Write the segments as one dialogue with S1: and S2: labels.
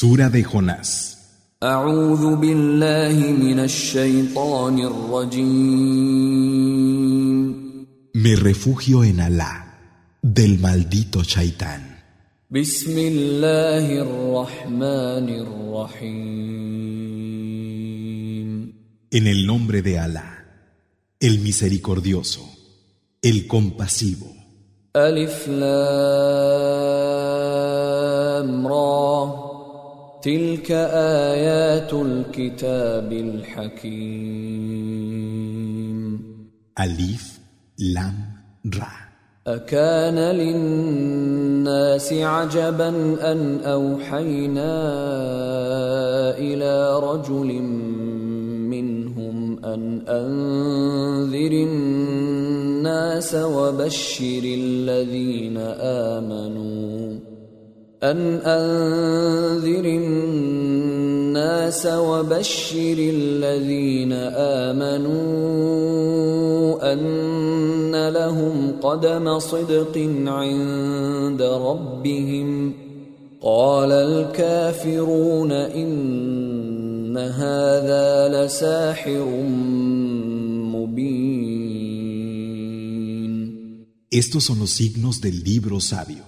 S1: Sura de Jonás. Me refugio en Alá del maldito Shaitán. En el nombre de Alá, el misericordioso, el compasivo.
S2: تلك آيات الكتاب الحكيم
S1: Alif, Lam, Ra.
S2: أكان للناس عجبا أن أوحينا إلى رجل منهم أن أنذر الناس وبشر الذين آمنوا أن أنذر الناس وبشر الذين آمنوا أن لهم قدم صدق عند ربهم قال الكافرون إن هذا لساحر مبين
S1: Estos son los signos del libro sabio.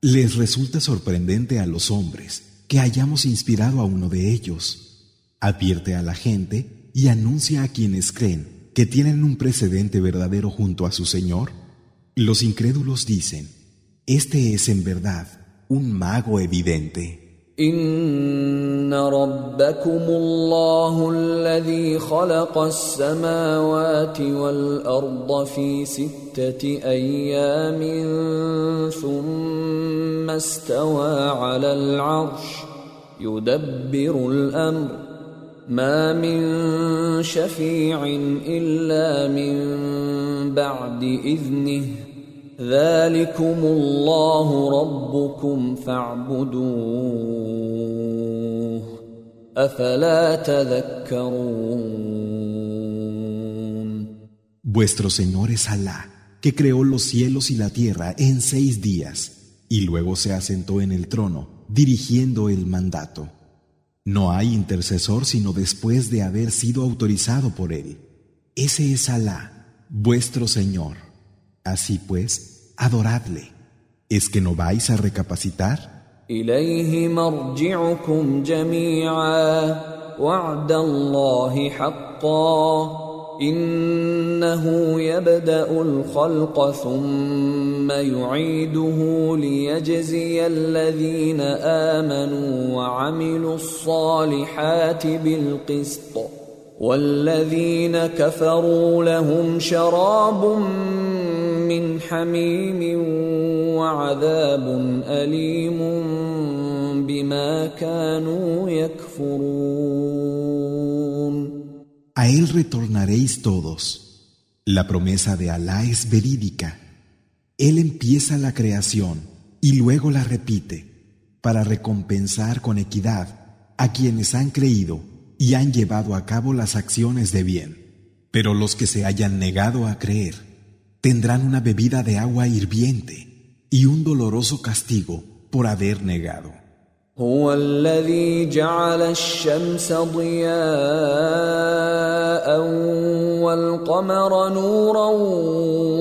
S1: Les resulta sorprendente a los hombres que hayamos inspirado a uno de ellos. Advierte a la gente y anuncia a quienes creen que tienen un precedente verdadero junto a su Señor. Los incrédulos dicen, este es en verdad un mago evidente.
S2: إن ربكم الله الذي خلق السماوات والأرض في ستة أيام ثم استوى على العرش يدبر الأمر ما من شفيع إلا من بعد إذنه ذلكم الله ربكم فاعبدوه أفلا تذكرون
S1: Vuestro Señor es Alá, que creó los cielos y la tierra en seis días, y luego se asentó en el trono, dirigiendo el mandato. No hay intercesor sino después de haber sido autorizado por él. Ese es Alá, vuestro Señor. Así pues, adoradle. ¿Es que no vais a recapacitar?
S2: إليه مرجعكم جميعا وعد الله حقا إنه يبدأ الخلق ثم يعيده ليجزي الذين آمنوا وعملوا الصالحات بالقسط والذين كفروا لهم شراب من حميم وعذاب أليم بما كانوا يكفرون
S1: A él retornaréis todos. La promesa de Alá es verídica. Él empieza la creación y luego la repite para recompensar con equidad a quienes han creído y han llevado a cabo las acciones de bien. Pero los que se hayan negado a creer tendrán una bebida de agua hirviente y un doloroso castigo por haber negado.
S2: هو الذي جعل الشمس ضياء والقمر نورا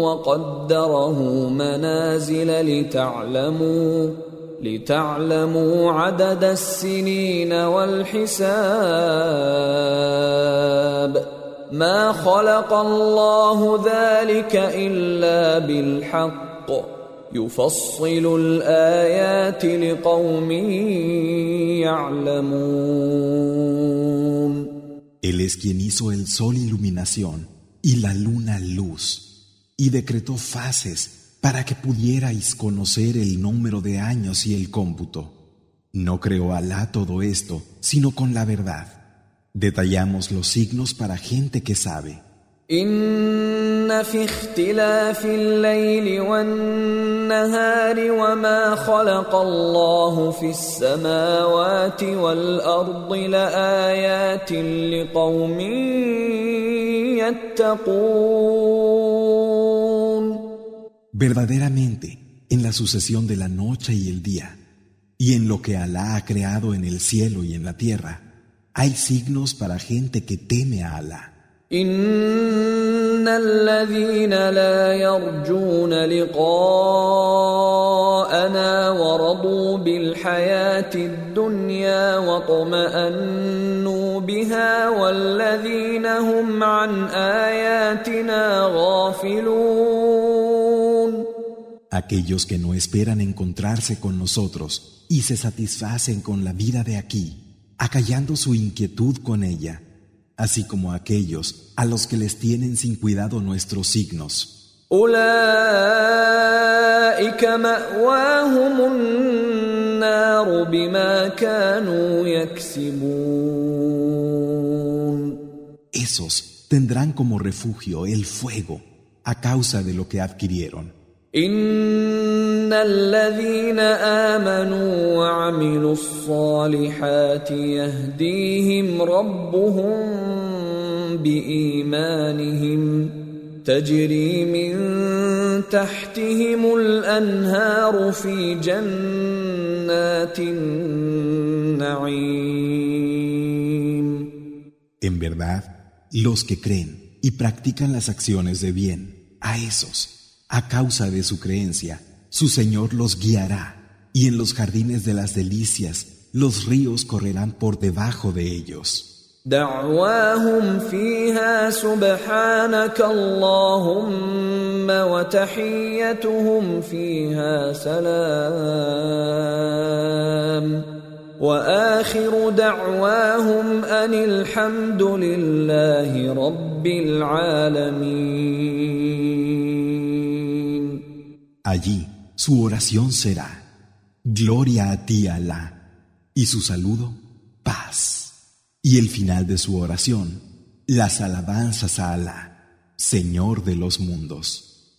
S2: وقدره منازل لتعلموا لتعلموا عدد السنين والحساب ما خلق الله ذلك إلا بالحق. يفصل الآيات لقوم يعلمون.
S1: Él es quien hizo el sol iluminación y la luna luz, y decretó fases para que pudierais conocer el número de años y el cómputo. No creó Alá todo esto, sino con la verdad. Detallamos los signos para gente que sabe.
S2: إن في اختلاف الليل والنهار وما خلق الله في السماوات والأرض لآيات لقوم يتقون
S1: Verdaderamente, en la sucesión de la noche y el día, Y en lo que Alá ha creado en el cielo y en la tierra, hay signos para gente que teme a Alá.
S2: ان الذين لا يرجون لقاءنا ورضوا بالحياه الدنيا واطمانوا بها والذين هم عن اياتنا غافلون
S1: Aquellos que no esperan encontrarse con nosotros y se satisfacen con la vida de aquí, acallando su inquietud con ella así como aquellos a los que les tienen sin cuidado nuestros signos. Esos tendrán como refugio el fuego a causa de lo que adquirieron.
S2: ان الذين امنوا وعملوا الصالحات يهديهم ربهم بايمانهم تجري من تحتهم الانهار في جنات النعيم.
S1: En verdad, los que creen y practican las acciones de bien, a esos A causa de su creencia, su Señor los guiará, y en los jardines de las delicias los ríos correrán por debajo de ellos.
S2: دعواهم فيها سبحانك اللهم وتحيتهم فيها سلام واخر دعواهم ان الحمد لله رب العالمين
S1: Allí su oración será, Gloria a ti, Alá, y su saludo, paz. Y el final de su oración, las alabanzas a Alá, Señor de los mundos.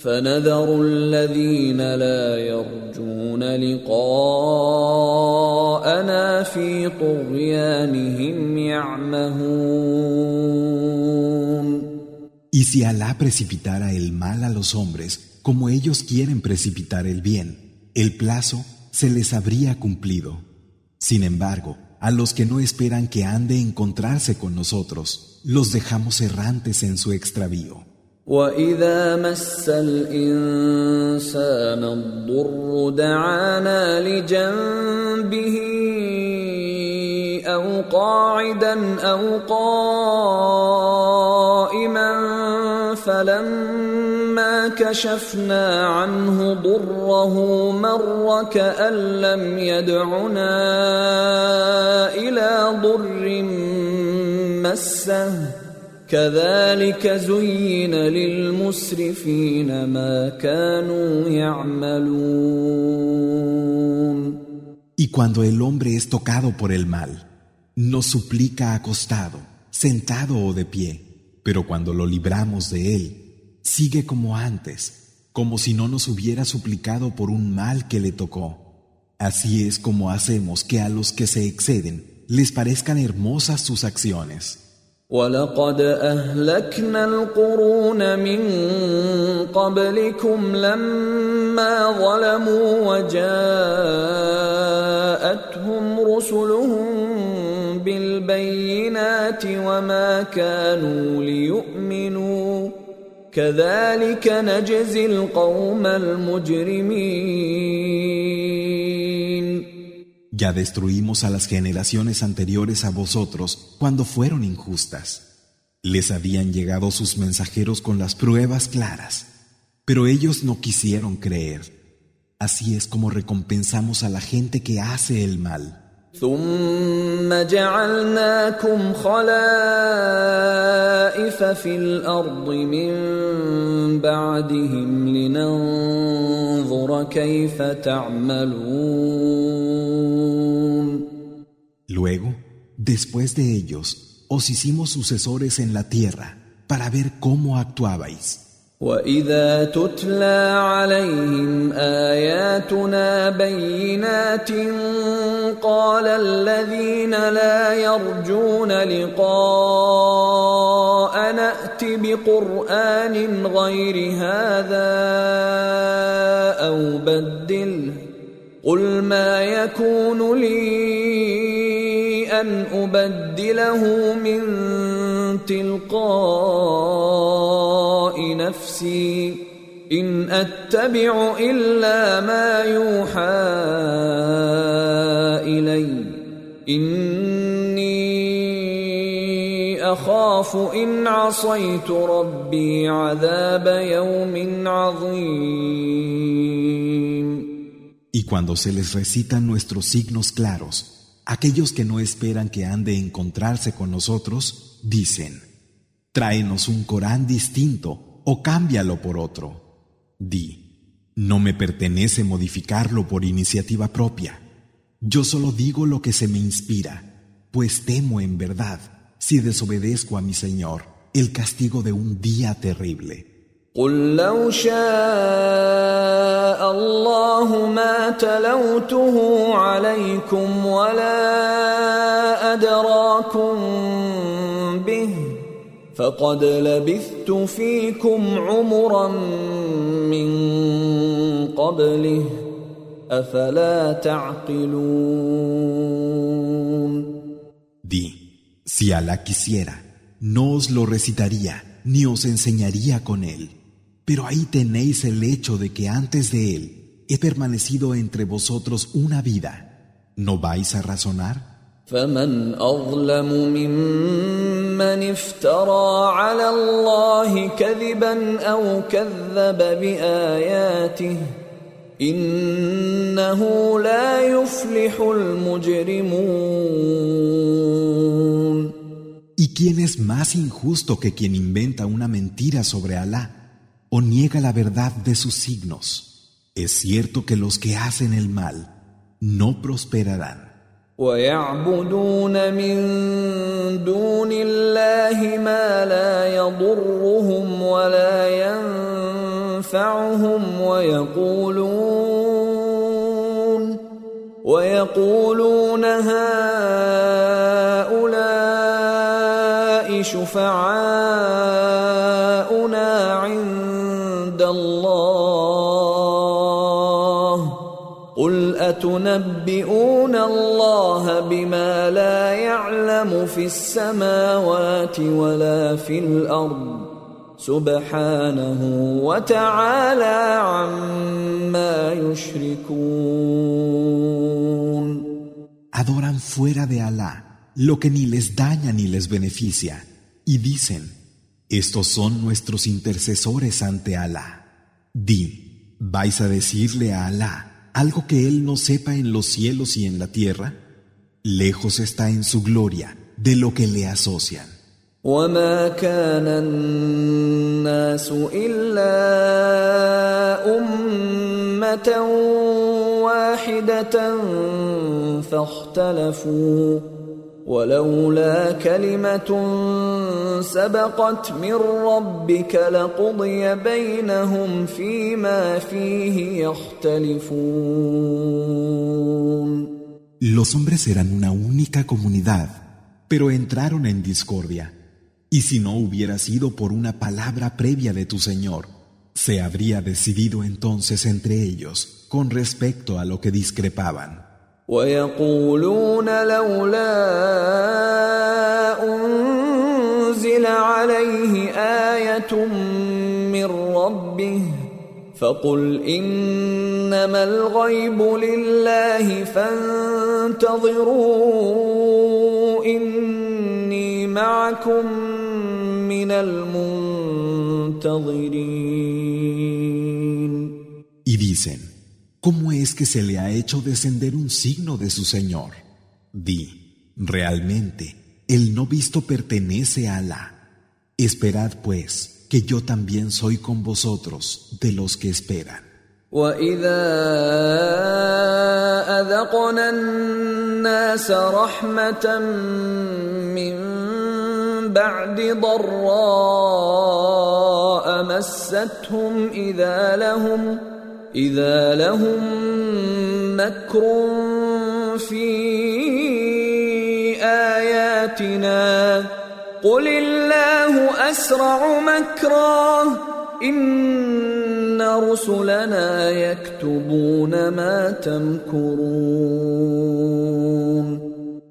S2: فنذر الذين لا يرجون لقاءنا في طغيانهم يعمهون
S1: Y si Alá precipitara el mal a los hombres como ellos quieren precipitar el bien, el plazo se les habría cumplido. Sin embargo, a los que no esperan que han de encontrarse con nosotros, los dejamos errantes en su extravío.
S2: واذا مس الانسان الضر دعانا لجنبه أو قاعدا أو قائما فلما كشفنا عنه ضره مر كان لم يدعنا إلى ضر مسه Y
S1: cuando el hombre es tocado por el mal, nos suplica acostado, sentado o de pie, pero cuando lo libramos de él, sigue como antes, como si no nos hubiera suplicado por un mal que le tocó. Así es como hacemos que a los que se exceden les parezcan hermosas sus acciones.
S2: ولقد اهلكنا القرون من قبلكم لما ظلموا وجاءتهم رسلهم بالبينات وما كانوا ليؤمنوا كذلك نجزي القوم المجرمين
S1: Ya destruimos a las generaciones anteriores a vosotros cuando fueron injustas. Les habían llegado sus mensajeros con las pruebas claras, pero ellos no quisieron creer. Así es como recompensamos a la gente que hace el mal.
S2: ثم جعلناكم خلائف في الارض من بعدهم لننظر كيف تعملون
S1: Luego, después de ellos, os hicimos sucesores en la tierra para ver cómo actuabais.
S2: واذا تتلى عليهم اياتنا بينات قال الذين لا يرجون لقاء نات بقران غير هذا أو بدله قل ما يكون لي أن أبدله من تلقاء نفسي. إن أتبع إلا ما يوحى إلي. إني أخاف إن عصيت ربي عذاب يوم عظيم.
S1: Y cuando se les recitan nuestros signos claros, aquellos que no esperan que han de encontrarse con nosotros, dicen, tráenos un Corán distinto o cámbialo por otro. Di, no me pertenece modificarlo por iniciativa propia. Yo solo digo lo que se me inspira, pues temo en verdad, si desobedezco a mi Señor, el castigo de un día terrible.
S2: قل لو شاء الله ما تلوته عليكم ولا أدراكم به فقد لبثت فيكم عمرا من قبله أفلا تعقلون
S1: Di, si Alá quisiera, no os lo recitaría ni os enseñaría con él. Pero ahí tenéis el hecho de que antes de él he permanecido entre vosotros una vida. ¿No vais a razonar?
S2: فمن اظلم ممن افترى على الله كذبا او كذب باياته انه لا يفلح المجرمون
S1: ¿Y quién es más injusto que quien inventa una mentira sobre Alá o niega la verdad de sus signos? Es cierto que los que hacen el mal no prosperarán.
S2: ويعبدون من دون الله ما لا يضرهم ولا ينفعهم ويقولون ويقولون هؤلاء شفعاؤنا اتنبئون الله بما لا يعلم في السماوات ولا في الأرض سبحانه وتعالى عما يشركون
S1: Adoran fuera de Alá lo que ni les daña ni les beneficia y dicen, estos son nuestros intercesores ante Alá. Di, ¿vais a decirle a Alá algo que Él no sepa en los cielos y en la tierra? Lejos está en su gloria de lo que le asocian.
S2: وما كان الناس الا امه واحده فاختلفوا ولولا كلمه سبقت من ربك لقضي بينهم فيما فيه يختلفون
S1: Los hombres eran una única comunidad, pero entraron en discordia. Y si no hubiera sido por una palabra previa de tu Señor, se habría decidido entonces entre ellos con respecto a lo que discrepaban.
S2: ويقولون لولا أنزل عليه آية من ربه فقل إنما الغيب لله فانتظروا إني معكم من المنتظرين.
S1: Y dicen, ¿cómo es que se le ha hecho descender un signo de su Señor? Di, realmente, el no visto pertenece a Alá. Esperad pues, que yo también soy con vosotros de los que esperan.
S2: واذا اذقنا الناس رحمه من بعد ضراء مستهم إذا لهم إذا لهم مكر في آياتنا قل الله أسرع مكرا إن رسلنا يكتبون ما تمكرون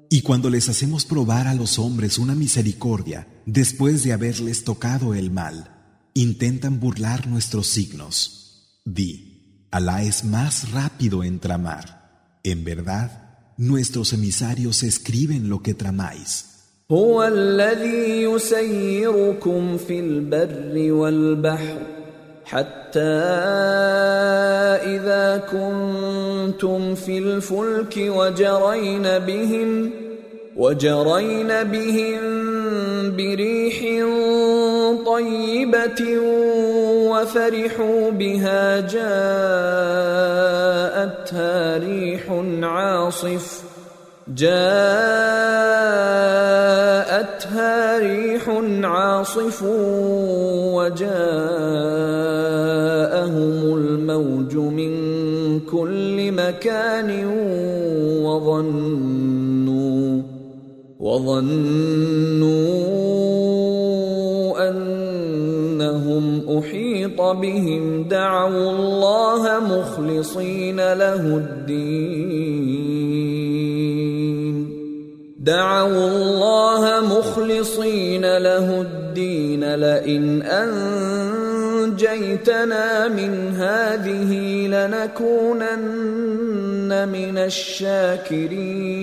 S1: Y cuando les hacemos probar a los hombres una misericordia después de haberles tocado el mal, intentan burlar nuestros signos. Di, Alá es más rápido en tramar. En verdad, nuestros emisarios escriben lo que tramáis.
S2: حتى إذا كنتم في الفلك وجرين بهم وجرين بهم بريح طيبة وفرحوا بها جاءتها ريح عاصف. جاءتها ريح عاصف وجاءهم الموج من كل مكان وظنوا وظنوا احيط بهم دعوا الله مخلصين له الدين دعوا الله مخلصين له الدين لئن انجيتنا من هذه لنكونن من الشاكرين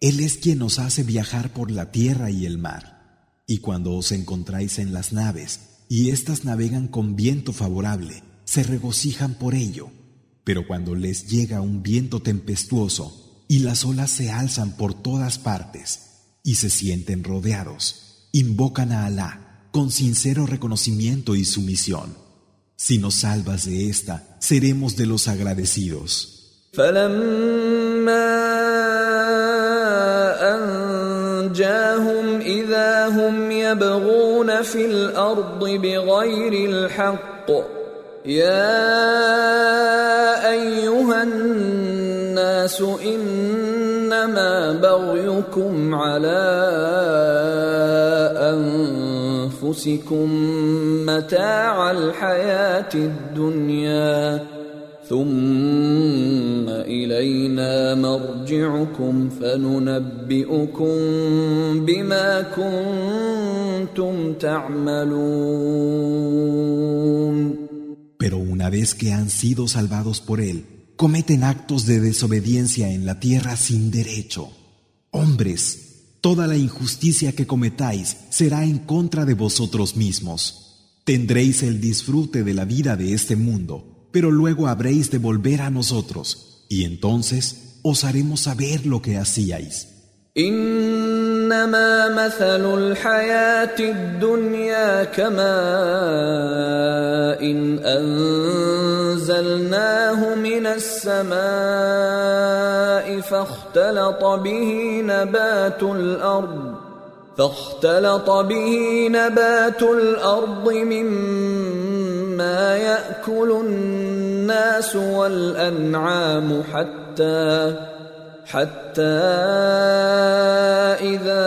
S1: Él es quien nos hace viajar por la tierra y el mar. Y cuando os encontráis en las naves y éstas navegan con viento favorable, se regocijan por ello. Pero cuando les llega un viento tempestuoso, y las olas se alzan por todas partes y se sienten rodeados. Invocan a Alá con sincero reconocimiento y sumisión. Si nos salvas de esta, seremos de los agradecidos.
S2: هم يبغون في الأرض بغير الحق يا ايها الناس انما بغيكم على انفسكم متاع الحياة الدنيا ثم الينا مرجعكم فننبئكم بما كنتم تعملون
S1: Pero una vez que han sido salvados por él, cometen actos de desobediencia en la tierra sin derecho. Hombres, toda la injusticia que cometáis será en contra de vosotros mismos. Tendréis el disfrute de la vida de este mundo, pero luego habréis de volver a nosotros, y entonces os haremos saber lo que hacíais.
S2: انما مثل الحياه الدنيا كماء إن انزلناه من السماء فاختلط به نبات الارض فاختلط به نبات الارض مما ما ياكل الناس والانعام حتى حتى اذا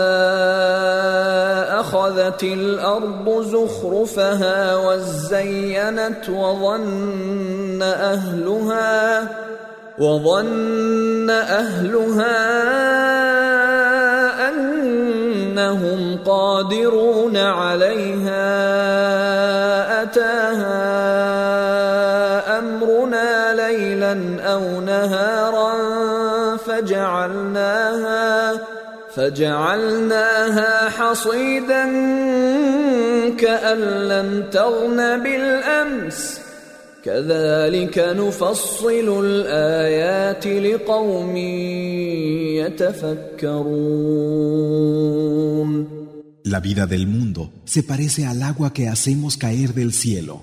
S2: اخذت الأرض زخرفها وزينت وظن اهلها وظن اهلها انهم قادرون عليها اتاها ليلا أو نهارا فجعلناها فجعلناها حصيدا كأن لم تغن بالأمس. كذلك نفصل الآيات لقوم يتفكرون.
S1: La vida del mundo se parece al agua que hacemos caer del cielo.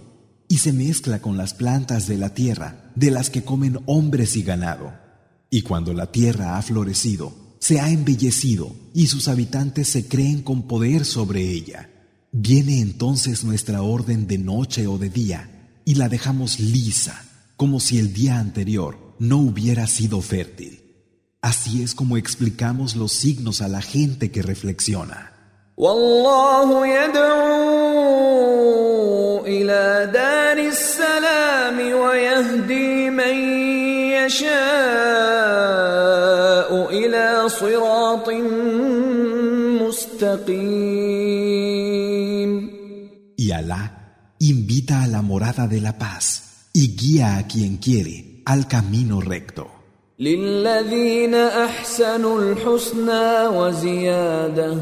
S1: Y se mezcla con las plantas de la tierra de las que comen hombres y ganado. Y cuando la tierra ha florecido, se ha embellecido y sus habitantes se creen con poder sobre ella. Viene entonces nuestra orden de noche o de día y la dejamos lisa, como si el día anterior no hubiera sido fértil. Así es como explicamos los signos a la gente que reflexiona.
S2: والله يدعو إلى دار السلام ويهدي من يشاء إلى صراط مستقيم
S1: Y Allah invita a la morada de la paz y guía a quien quiere al camino recto.
S2: للذين أحسنوا الحسنى وزيادة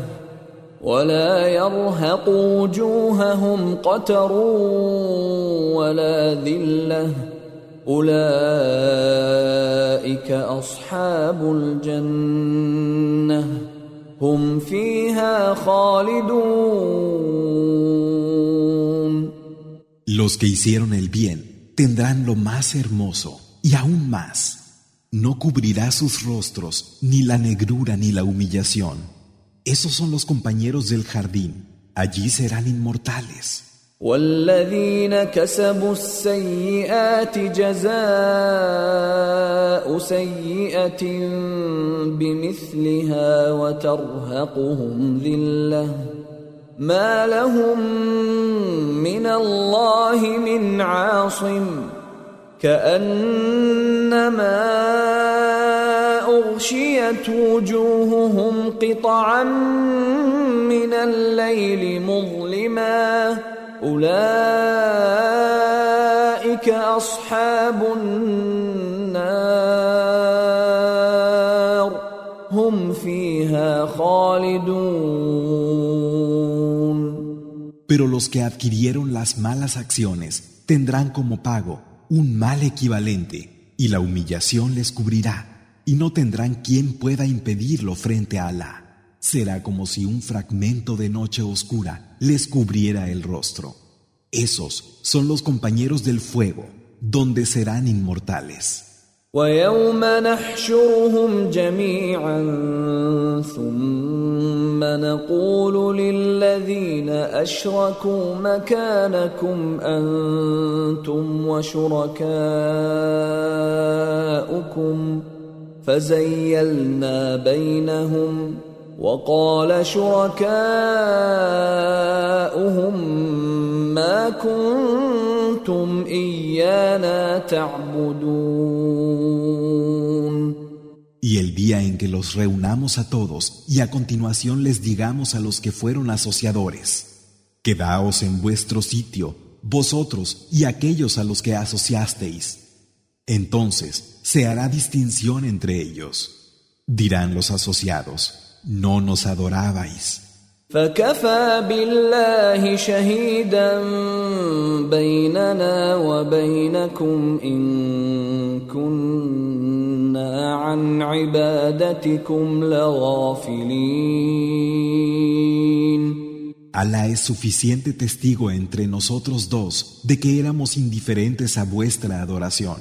S2: ولا يرهق وجوههم قتر ولا ذله اولئك اصحاب الجنه هم فيها خالدون
S1: Los que hicieron el bien tendrán lo más hermoso y aún más no cubrirá sus rostros ni la negrura ni la humillación. Esos son los compañeros del jardín. Allí serán inmortales.
S2: والذين كسبوا السيئات جزاء سيئة بمثلها وترهقهم ذلة ما لهم من الله من عاصم كأنما أغشيت وجوههم قطعا من الليل مظلما أولئك أصحاب النار هم فيها خالدون
S1: Pero los que adquirieron las malas acciones tendrán como pago un mal equivalente, y la humillación les cubrirá, y no tendrán quien pueda impedirlo frente a Alá. Será como si un fragmento de noche oscura les cubriera el rostro. Esos son los compañeros del fuego, donde serán inmortales.
S2: ويوم نحشرهم جميعا ثم نقول للذين اشركوا مكانكم انتم وشركاؤكم فزيلنا بينهم وقال شركاؤهم ما كنتم ايانا تعبدون
S1: Y el día en que los reunamos a todos y a continuación les digamos a los que fueron asociadores, quedaos en vuestro sitio, vosotros y aquellos a los que asociasteis. Entonces se hará distinción entre ellos. Dirán los asociados, no nos adorabais.
S2: فكفى بالله شهيدا بيننا وبينكم ان كنا عن عبادتكم لغافلين
S1: Alá es suficiente testigo entre nosotros dos de que éramos indiferentes a vuestra adoración.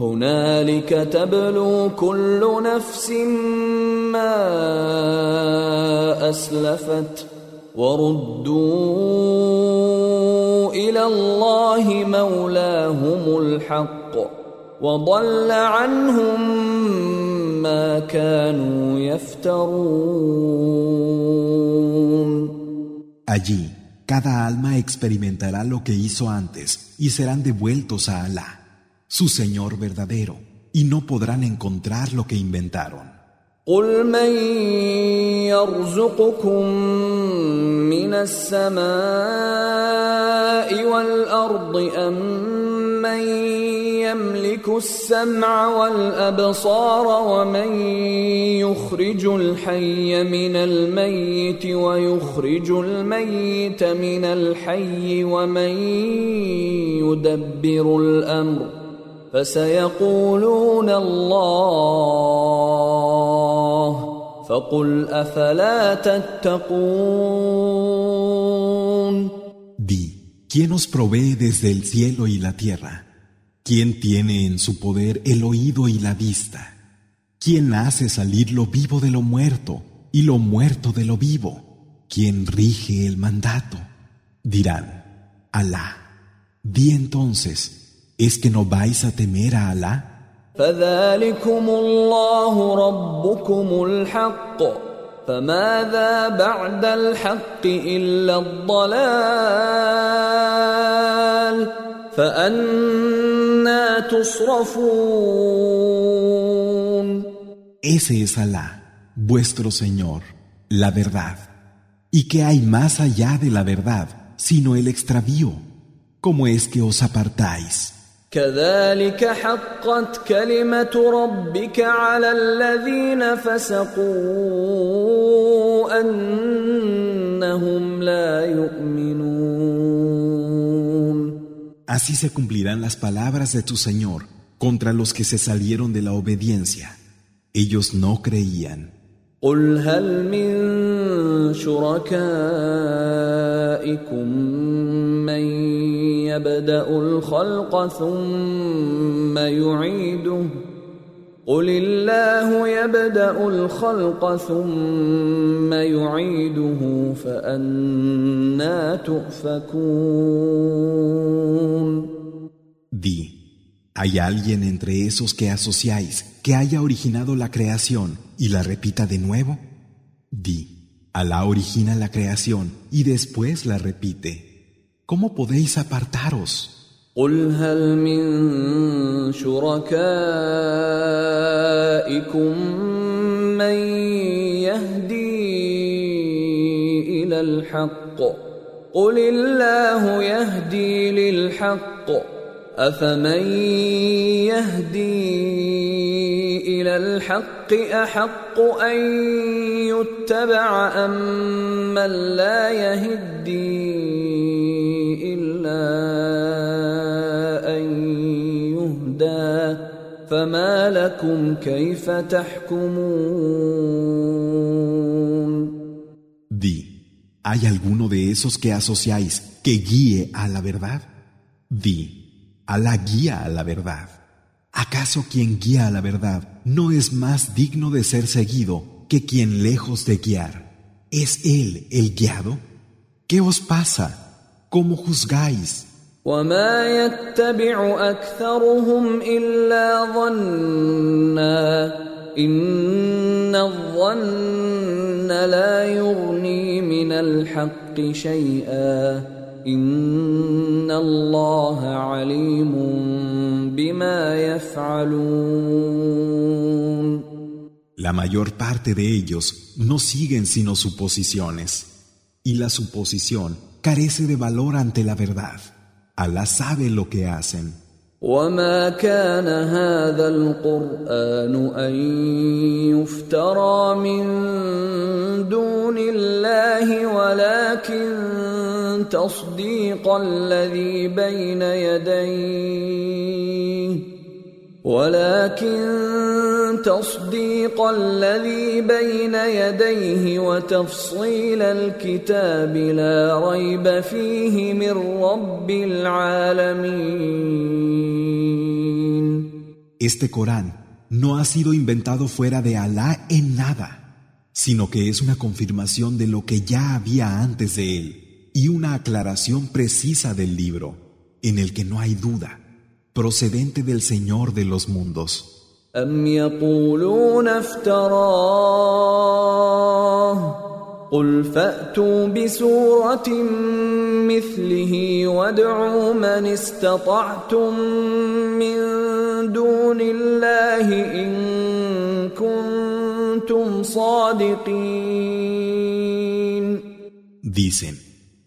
S2: هنالك تبلو كل نفس ما أسلفت وردوا إلى الله مولاهم الحق وضل عنهم ما كانوا يفترون
S1: Allí, cada alma experimentará lo que hizo antes y serán devueltos a Alá. Su Señor verdadero, y no podrán encontrar lo que inventaron.
S2: قل من يرزقكم من السماء والارض ام من يملك السمع والابصار ومن يخرج الحي من الميت ويخرج الميت من الحي ومن يدبر الامر فسيقولون الله فقل افلا تتقون
S1: Di, ¿quién os provee desde el cielo y la tierra? ¿Quién tiene en su poder el oído y la vista? ¿Quién hace salir lo vivo de lo muerto y lo muerto de lo vivo? ¿Quién rige el mandato? Dirán, Alá. Di entonces, ¿es que no vais a temer a Alá?
S2: فذلكم الله ربكم الحق فماذا بعد الحق الا الضلال فانا تصرفون
S1: Ese es Alá, vuestro Señor, la verdad. ¿Y qué hay más allá de la verdad, sino el extravío? ¿Cómo es que os apartáis?
S2: كذلك حقت كلمة ربك على الذين فسقوا أنهم لا يؤمنون
S1: Así se cumplirán las palabras de tu Señor contra los que se salieron de la obediencia. Ellos no creían.
S2: قل هل من شركائكم من يبدا الخلق ثم يعيده قل الله يبدا الخلق ثم يعيده فانا تؤفكون
S1: Di, ¿hay alguien entre esos que asociáis que haya originado la creación y la repita de nuevo? Di, Alá origina la creación y después la repite. ¿Cómo podéis apartaros?
S2: قل هل من شركائكم من يهدي إلى الحق قل الله يهدي للحق افمن يهدي الى الحق احق ان يتبع ام من لا يهدي الا ان يهدى فما لكم كيف تحكمون
S1: Di, ¿hay alguno de esos que asociáis que guíe a la verdad? Di, Alá guía a la verdad. ¿Acaso quien guía a la verdad no es más digno de ser seguido que quien lejos de guiar? ¿Es él el guiado? ¿Qué os pasa? ¿Cómo juzgáis?
S2: وما يتبع اكثرهم الا ظنا ان الظن لا يغني من الحق شيئا ان الله عليم بما يفعلون
S1: La mayor parte de ellos no siguen sino suposiciones, y la suposición carece de valor ante la verdad. Alá sabe lo que hacen.
S2: وما كان هذا القرآن أن يفترى من دون الله ولكن تصديق الذي بين يديه ولكن تصديق الذي بين يديه وتفصيل الكتاب لا ريب فيه من رب العالمين
S1: Este Corán no ha sido inventado fuera de Alá en nada, sino que es una confirmación de lo que ya había antes de él y una aclaración precisa del libro, en el que no hay duda, procedente del Señor de los mundos.
S2: أم يقولون افتراه قل فأتوا بسورة مثله وادعوا من استطعتم من دون الله إن كنتم صادقين
S1: Dicen,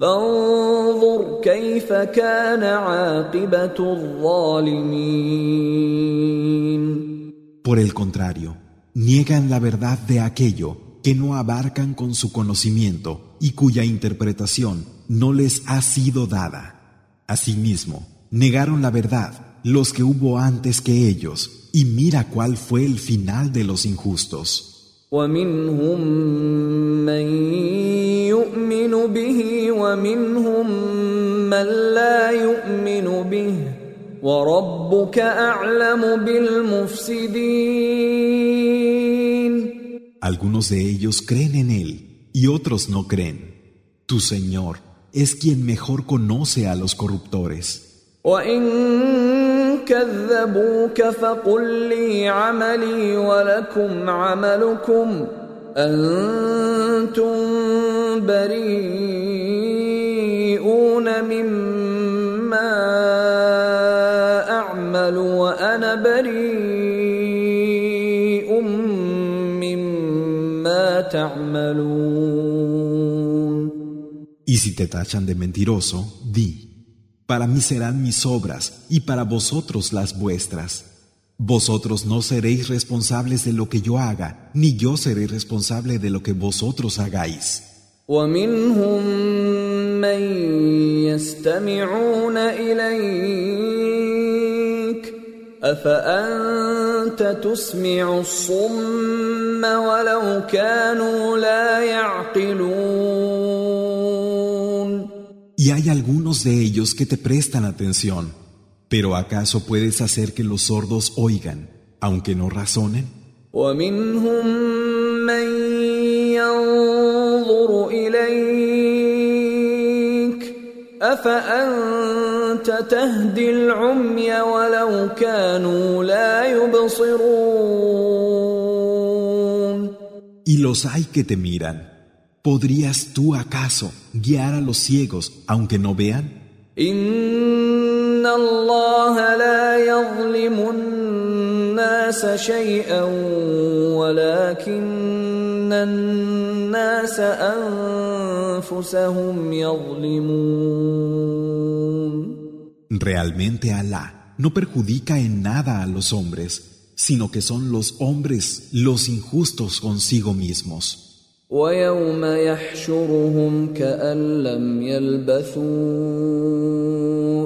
S2: فانظر كيف كان عاقبة الظالمين
S1: Por el contrario, niegan la verdad de aquello que no abarcan con su conocimiento y cuya interpretación no les ha sido dada. Asimismo, negaron la verdad los que hubo antes que ellos, y mira cuál fue el final de los injustos. Algunos de ellos creen en él y otros no creen. Tu Señor es quien mejor conoce a los corruptores.
S2: كذبوك فقل لي عملي ولكم عملكم أنتم بريئون مما أعمل وأنا بريء مما تعملون
S1: Y si te tachan de mentiroso, di. Para mí serán mis obras y para vosotros las vuestras. Vosotros no seréis responsables de lo que yo haga, ni yo seré responsable de lo que vosotros hagáis. Y hay algunos de ellos que te prestan atención. Pero ¿acaso puedes hacer que los sordos oigan, aunque no razonen? Y los hay que te miran. ¿Podrías tú acaso guiar a los ciegos aunque no vean? Realmente Alá no perjudica en nada a los hombres, sino que son los hombres los injustos consigo mismos.
S2: ويوم يحشرهم كأن لم يلبثوا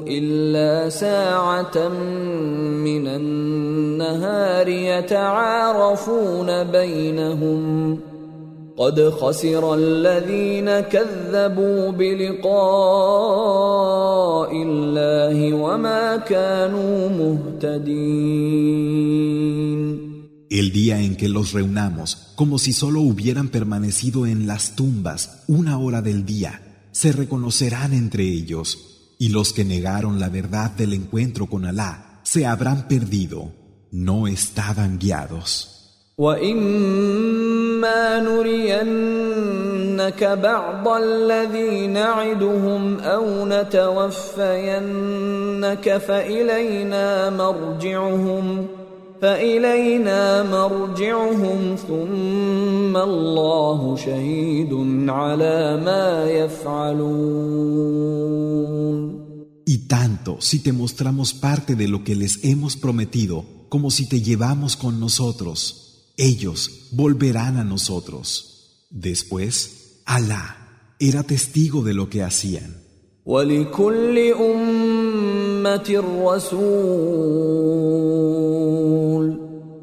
S2: إلا ساعة من النهار يتعارفون بينهم. قد خسر الذين كذبوا بلقاء الله وما كانوا مهتدين.
S1: El día en que los reunamos, como si solo hubieran permanecido en las tumbas una hora del día, se reconocerán entre ellos, y los que negaron la verdad del encuentro con Alá se habrán perdido, no estaban guiados. Y tanto si te mostramos parte de lo que les hemos prometido, como si te llevamos con nosotros, ellos volverán a nosotros. Después, Alá era testigo de lo que hacían.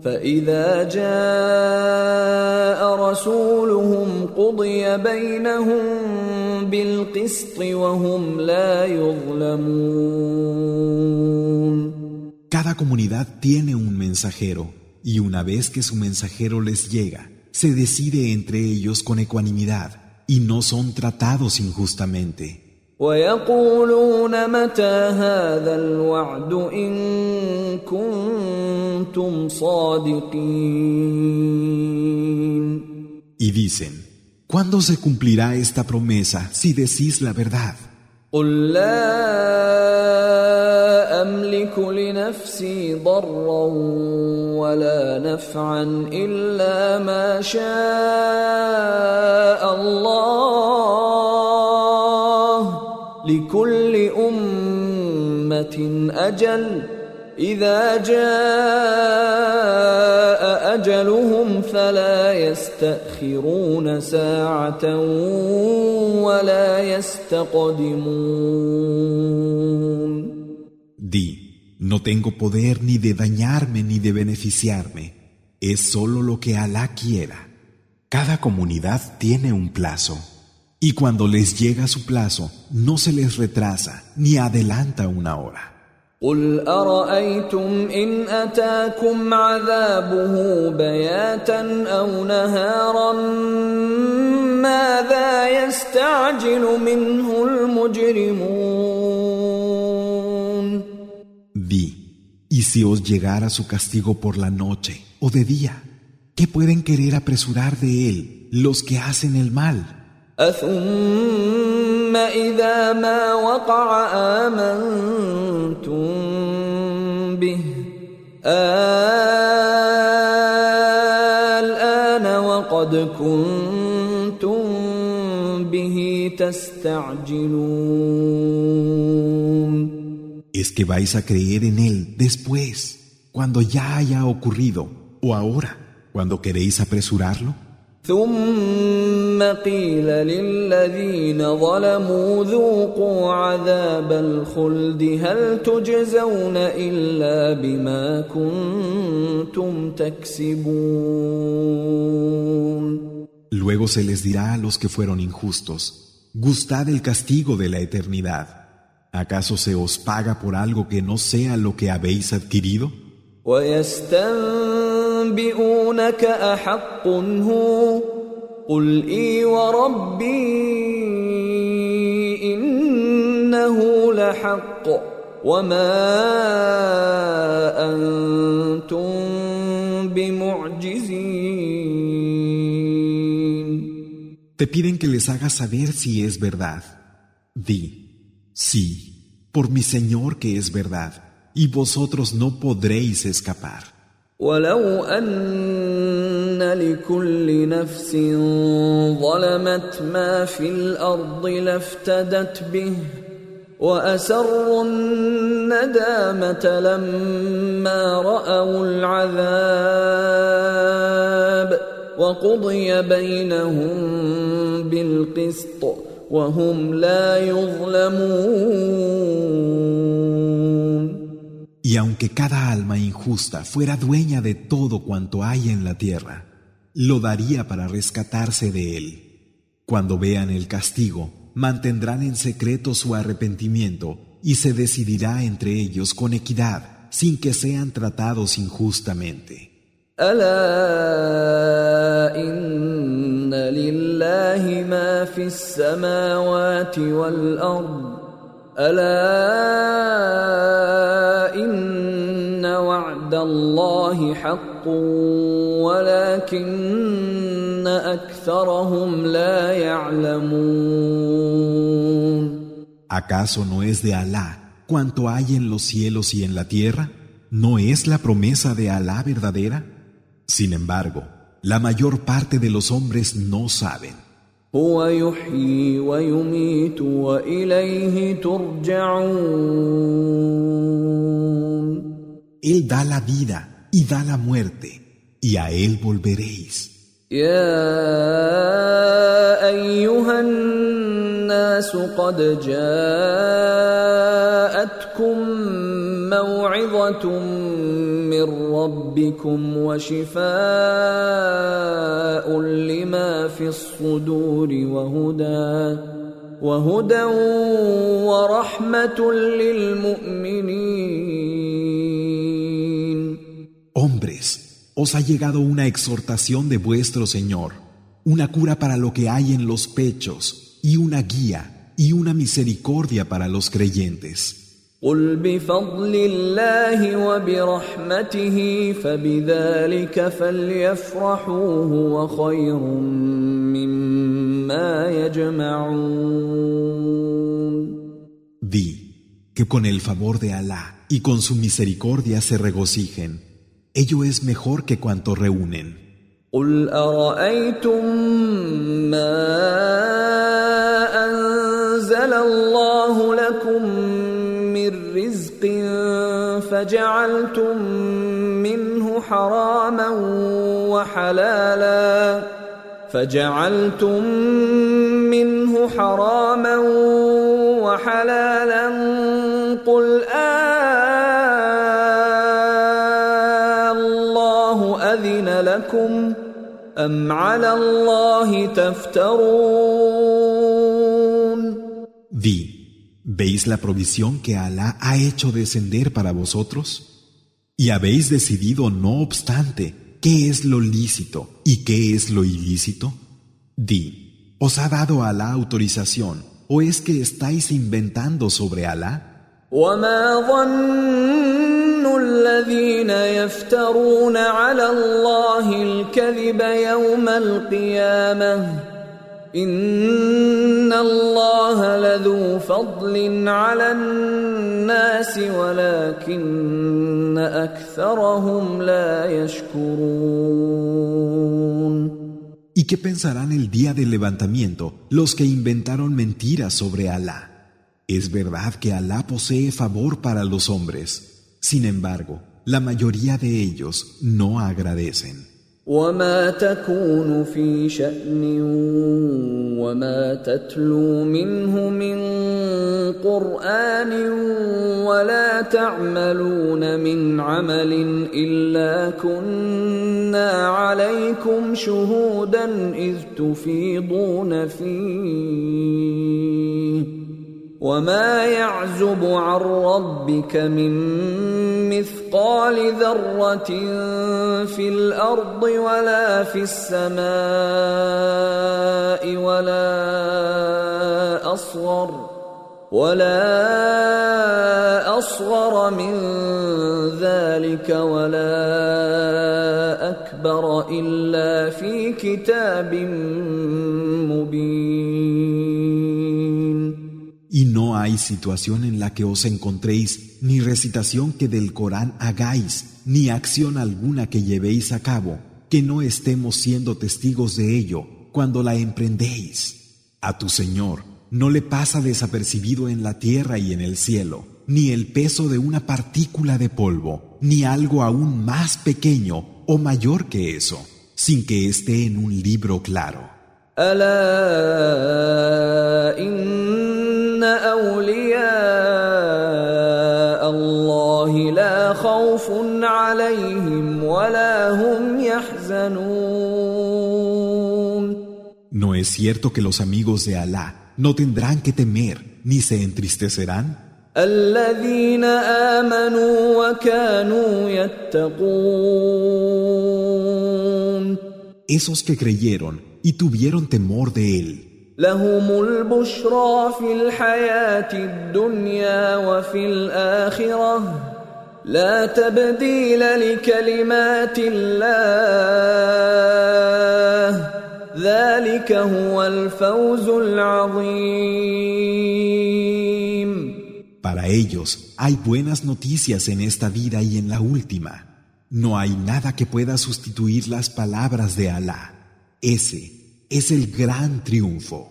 S2: فإذا جاء رسولهم قضي بينهم بالقسط وهم لا يظلمون
S1: Cada comunidad tiene un mensajero y una vez que su mensajero les llega, se decide entre ellos con ecuanimidad y no son tratados injustamente.
S2: ويقولون متى هذا الوعد إن كنتم صادقين
S1: Y dicen, ¿cuándo se cumplirá esta promesa si decís la verdad?
S2: قل لا أملك لنفسي ضرا ولا نفعا إلا ما شاء الله لكل أمة أجل إذا جاء أجلهم فلا يستأخرون ساعة ولا يستقدمون
S1: Di, no tengo poder ni de dañarme ni de beneficiarme. Es solo lo que Alá quiera. Cada comunidad tiene un plazo. Y cuando les llega su plazo, no se les retrasa ni adelanta una hora.
S2: قل أرأيتم إن أتاكم عذابه بياتا أو نهارا ماذا يستعجل منه المجرمون
S1: Di, y si os llegara su castigo por la noche o de día, ¿qué pueden querer apresurar de él los que hacen el mal?
S2: أثم إذا ما وقع آمنتم به الآن وقد كنتم به تستعجلون
S1: ¿Es que vais a creer en él después, cuando ya haya ocurrido, o ahora, cuando queréis apresurarlo?
S2: ثم قيل للذين ظلموا ذوقوا عذاب الخلد هل تجزون الا بما كنتم تكسبون
S1: Luego se les dirá a los que fueron injustos, gustad el castigo de la eternidad. ¿Acaso se os paga por algo que no sea lo que habéis adquirido?
S2: ويستنبئونك أحق هو قل إي وربي إنه لحق وما أنتم بمعجزين
S1: Te piden que les hagas saber si es verdad. Di, sí, por mi Señor que es verdad, y vosotros no podréis escapar.
S2: ولو أن لكل نفس ظلمت ما في الأرض لافتدت به وأسروا الندامة لما رأوا العذاب وقضي بينهم بالقسط وهم لا يظلمون
S1: Y aunque cada alma injusta fuera dueña de todo cuanto hay en la tierra, lo daría para rescatarse de él. Cuando vean el castigo, mantendrán en secreto su arrepentimiento y se decidirá entre ellos con equidad, sin que sean tratados injustamente.
S2: ألا إن لله ما في السماوات والأرض ألا إن وعد الله حق ولكن أكثرهم لا يعلمون
S1: ¿Acaso no es de Alá cuanto hay en los cielos y en la tierra? ¿No es la promesa de Alá verdadera? Sin embargo, la mayor parte de los hombres no saben.
S2: هو يحيي ويميت وإليه ترجعون
S1: Él da la vida y da la muerte, y a Él volveréis.
S2: يا أيها الناس قد جاءتكم موعظة من ربكم وشفاء لما في الصدور وهدى وهدى ورحمة للمؤمنين
S1: Hombres, os ha llegado una exhortación de vuestro Señor, una cura para lo que hay en los pechos, y una guía y una misericordia para los creyentes.
S2: قل بفضل الله وبرحمته فبذلك فليفرحوا هو خير مما يجمعون
S1: Di que con el favor de Alá y con su misericordia se regocijen. Ello es mejor que cuanto reúnen.
S2: قل أرأيتم ما أنزل الله فجعلتم منه حراما وحلالا فجعلتم منه حراما وحلالا قل آلله أذن لكم أم على الله تفترون
S1: ¿veis la provisión que Alá ha hecho descender para vosotros? Y habéis decidido, no obstante, qué es lo lícito y qué es lo ilícito. Di, ¿os ha dado Alá autorización o es que estáis inventando sobre Alá?
S2: وما ظن الذين يفترون على الله الكذب يوم القيامه ان الله لذو فضل على الناس ولكن اكثرهم لا يشكرون
S1: ¿Y qué pensarán el día del levantamiento los que inventaron mentiras sobre Alá? Es verdad que Alá posee favor para los hombres. Sin embargo, la mayoría de ellos no agradecen.
S2: وما تكون في شأن وما تتلو منه من قرآن ولا تعملون من عمل إلا كنا عليكم شهودا إذ تفيضون فيه وما يعزب عن ربك من مثقال ذره في الأرض ولا في السماء ولا اصغر ولا اصغر من ذلك ولا اكبر الا في كتاب مبين
S1: Y no hay situación en la que os encontréis, ni recitación que del Corán hagáis, ni acción alguna que llevéis a cabo, que no estemos siendo testigos de ello cuando la emprendéis. A tu Señor no le pasa desapercibido en la tierra y en el cielo, ni el peso de una partícula de polvo, ni algo aún más pequeño o mayor que eso, sin que esté en un libro claro.
S2: ألا إن أولياء الله لا خوف عليهم ولا هم يحزنون
S1: ¿No es cierto que los amigos de Alá no tendrán que temer ni se entristecerán?
S2: الذين آمنوا وكانوا يتقون
S1: Esos que creyeron y tuvieron temor de Él.
S2: لهم البشرى في الحياة الدنيا وفي الآخرة لا تبديل لكلمات الله ذلك هو الفوز العظيم
S1: Para ellos hay buenas noticias en esta vida y en la última. No hay nada que pueda sustituir las palabras de Alá. Ese es el gran triunfo.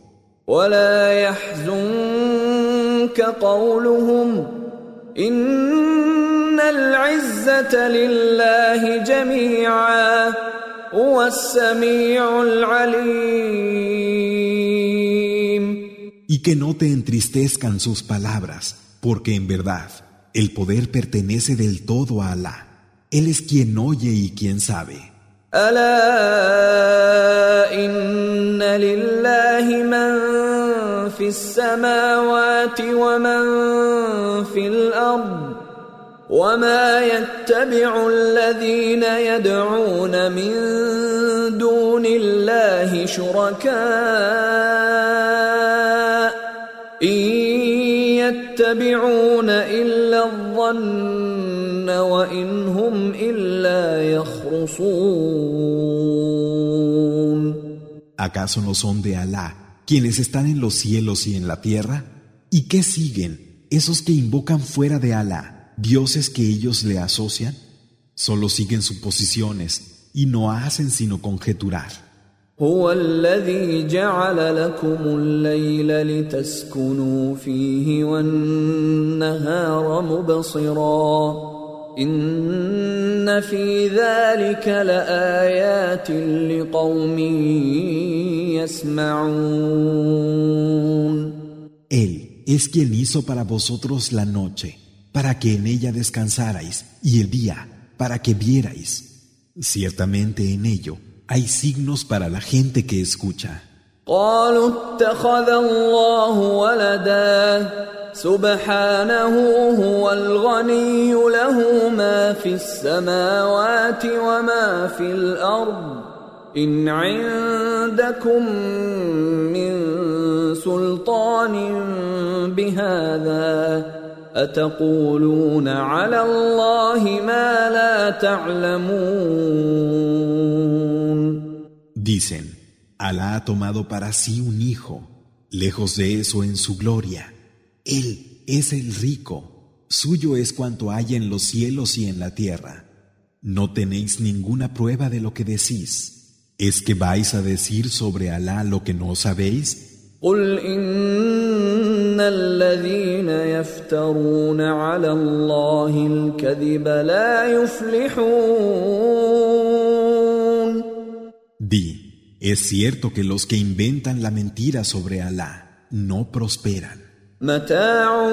S2: ولا يحزنك قولهم إن العزة لله جميعا هو السميع العليم
S1: Y que no te entristezcan sus palabras, porque en verdad el poder pertenece del todo a Alá. Él es quien oye y quien sabe.
S2: ألا إن لله من في السماوات ومن في الأرض وما يتبع الذين يدعون من دون الله شركاء إن يتبعون إلا الظن وإن هم إلا يخرصون
S1: ¿Acaso no son de Alá quienes están en los cielos y en la tierra? ¿Y qué siguen esos que invocan fuera de Alá, dioses que ellos le asocian? Solo siguen suposiciones y no hacen sino conjeturar.
S2: هو الذي جعل لكم الليل لتسكنوا فيه والنهار مبصرا إن في ذلك لآيات لقوم يسمعون
S1: Él es quien hizo para vosotros la noche, para que en ella descansarais, y el día, para que vierais. Ciertamente en ello hay signos para la gente que escucha.
S2: قالوا اتخذ الله ولدا سبحانه هو الغني له ما في السماوات وما في الأرض. إن عندكم من سلطان بهذا أتقولون على الله ما لا تعلمون.
S1: Dicen, Alá ha tomado para sí un hijo, lejos de eso en su gloria. Él es el rico, suyo es cuanto hay en los cielos y en la tierra. No tenéis ninguna prueba de lo que decís. ¿Es que vais a decir sobre Alá lo que no sabéis?
S2: قل إن الذين يفترون على الله الكذب لا يفلحون
S1: Di, es cierto que los que inventan la mentira sobre Alá no prosperan.
S2: متاع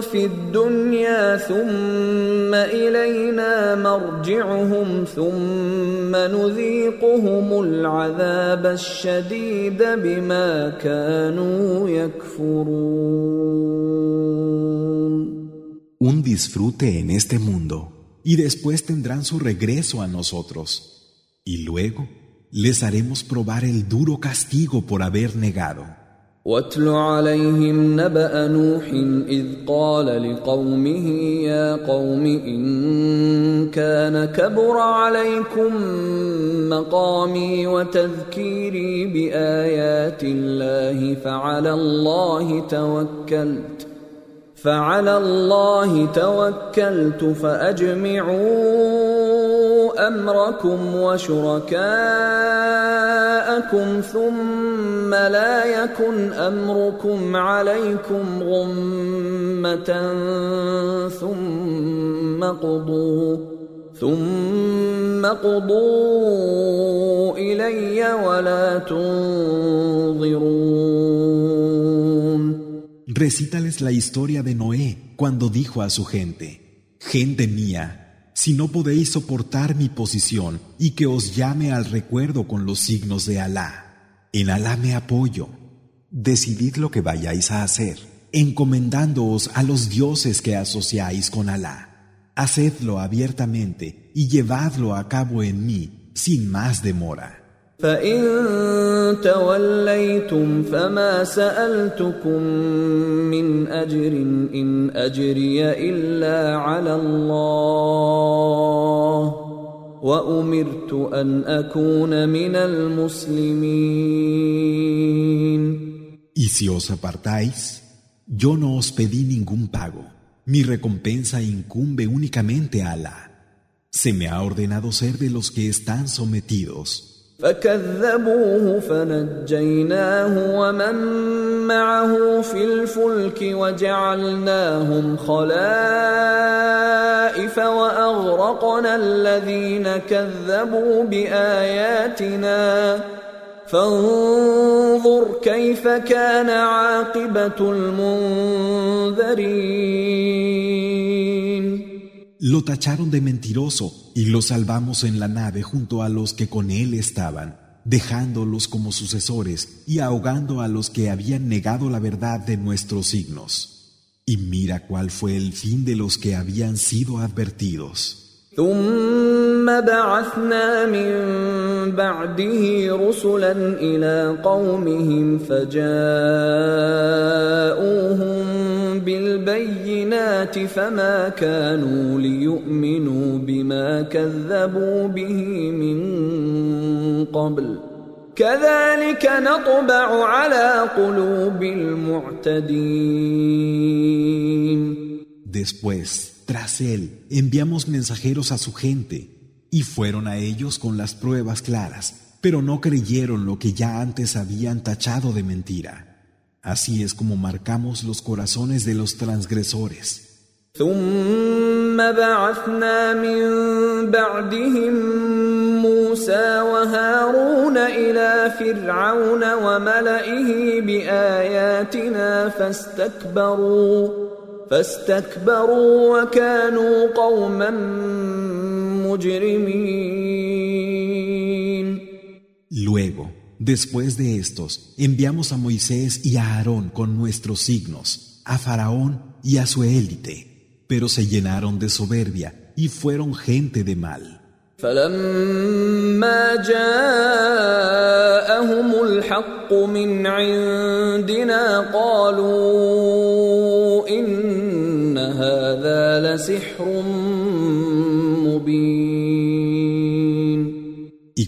S2: في الدنيا ثم إلينا مرجعهم ثم نذيقهم العذاب الشديد بما كانوا يكفرون
S1: Un disfrute en este mundo y después tendrán su regreso a nosotros. Y luego les haremos probar el duro castigo por haber negado.
S2: واتل عليهم نبأ نوح إذ قال لقومه يا قوم إن كان كبر عليكم مقامي وتذكيري بآيات الله فعلى الله توكلت فعلى الله توكلت فأجمعوا أمركم وشركاءكم ثم لا يكن أمركم عليكم غمة ثم قضوا ثم قضوا إلي ولا تنظرون.
S1: Recítales la historia de Noé cuando dijo a su gente, Gente mía, si no podéis soportar mi posición y que os llame al recuerdo con los signos de Alá, en Alá me apoyo. Decidid lo que vayáis a hacer, encomendándoos a los dioses que asociáis con Alá. Hacedlo abiertamente y llevadlo a cabo en mí sin más demora.
S2: فإن توليتم فما سألتكم من أجر إن أجري إلا على الله وأمرت أن أكون من المسلمين
S1: Y si os apartáis, yo no os pedí ningún pago. Mi recompensa incumbe únicamente a Alá. Se me ha ordenado ser de los que están sometidos.
S2: فكذبوه فنجيناه ومن معه في الفلك وجعلناهم خلائف وأغرقنا الذين كذبوا بآياتنا. فانظر كيف كان عاقبة المنذرين.
S1: Lo tacharon de mentiroso y lo salvamos en la nave junto a los que con él estaban, dejándolos como sucesores y ahogando a los que habían negado la verdad de nuestros signos. Y mira cuál fue el fin de los que habían sido advertidos.
S2: ثم بعثنا من بعده رسلا الى قومهم فجاءوهم بالبينات فما كانوا ليؤمنوا بما كذبوا به من قبل كذلك نطبع على قلوب المعتدين
S1: Después, tras él, enviamos mensajeros a su gente, y fueron a ellos con las pruebas claras, pero no creyeron lo que ya antes habían tachado de mentira. Así es como marcamos los corazones de los transgresores.
S2: ثم بعثنا من بعدهم موسى وهارون الى فرعون وملئه باياتنا فاستكبروا فاستكبروا وكانوا قوما مجرمين
S1: Luego, después de estos, enviamos a Moisés y a Aarón con nuestros signos, a Faraón y a su élite. pero se llenaron de soberbia y fueron gente de mal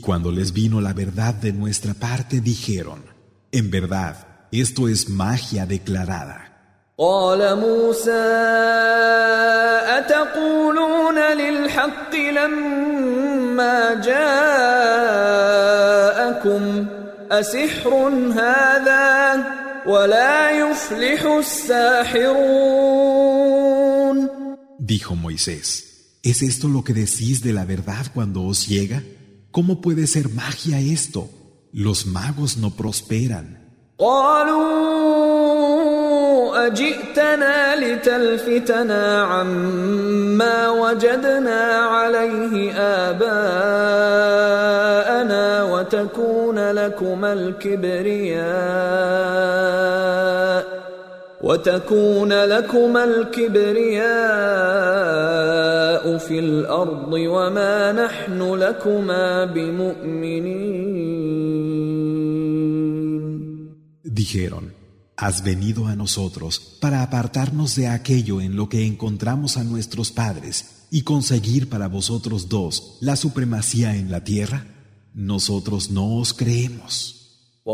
S1: cuando les vino la verdad de nuestra parte dijeron, en verdad, esto es magia declarada.
S2: قال موسى اتقولون للحق لما جاءكم اسحر هذا ولا يفلح الساحرون
S1: Dijo Moisés, ¿es esto lo que decís de la verdad cuando os llega? ¿Cómo puede ser magia esto? Los magos no prosperan.
S2: أجئتنا لتلفتنا عما وجدنا عليه آباءنا وتكون لكما الكبرياء وتكون لكما الكبرياء في الأرض وما نحن لكما بمؤمنين
S1: Dijeron Has venido a nosotros para apartarnos de aquello en lo que encontramos a nuestros padres y conseguir para vosotros dos la supremacía en la tierra? Nosotros no os creemos. Y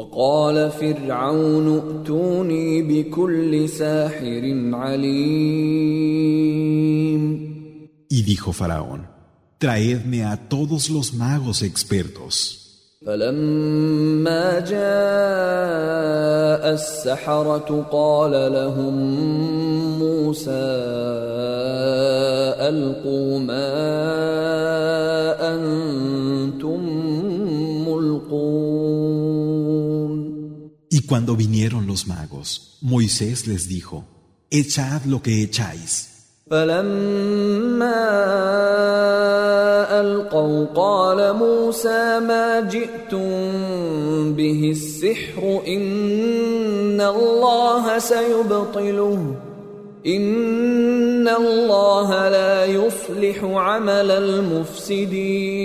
S1: dijo Faraón, traedme a todos los magos expertos.
S2: فلما جاء السحرة قال لهم موسى ألقوا ما أنتم
S1: cuando vinieron los magos, Moisés les dijo, Echad lo que echáis.
S2: فلما القوا قال موسى ما جئتم به السحر ان الله سيبطله ان الله لا يصلح عمل المفسدين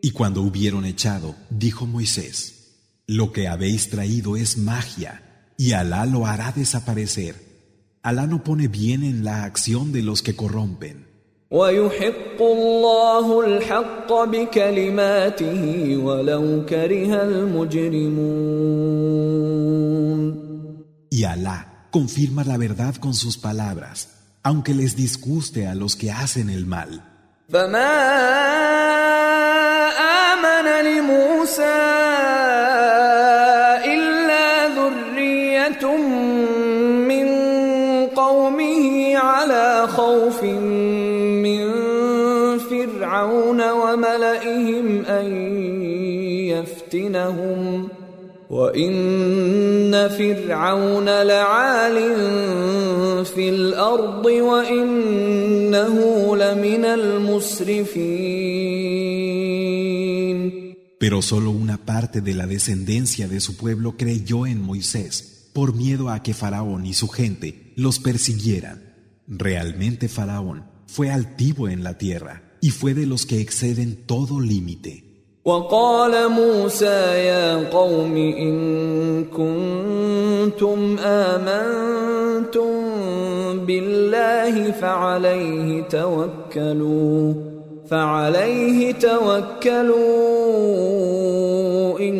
S1: Y cuando hubieron echado, dijo Moisés, lo que habéis traído es magia, y Alá lo hará desaparecer. Alá no pone bien en la acción de los que corrompen. Y Alá confirma la verdad con sus palabras, aunque les disguste a los que hacen el mal.
S2: يفتنهم وان فرعون لعال في الارض وانه لمن المسرفين
S1: Pero solo una parte de la descendencia de su pueblo creyó en Moisés por miedo a que Faraón y su gente los persiguieran. Realmente Faraón fue altivo en la tierra y fue de los que exceden todo límite.
S2: وقال موسى يا قوم إن كنتم آمنتم بالله فعليه توكلوا فعليه توكلوا إن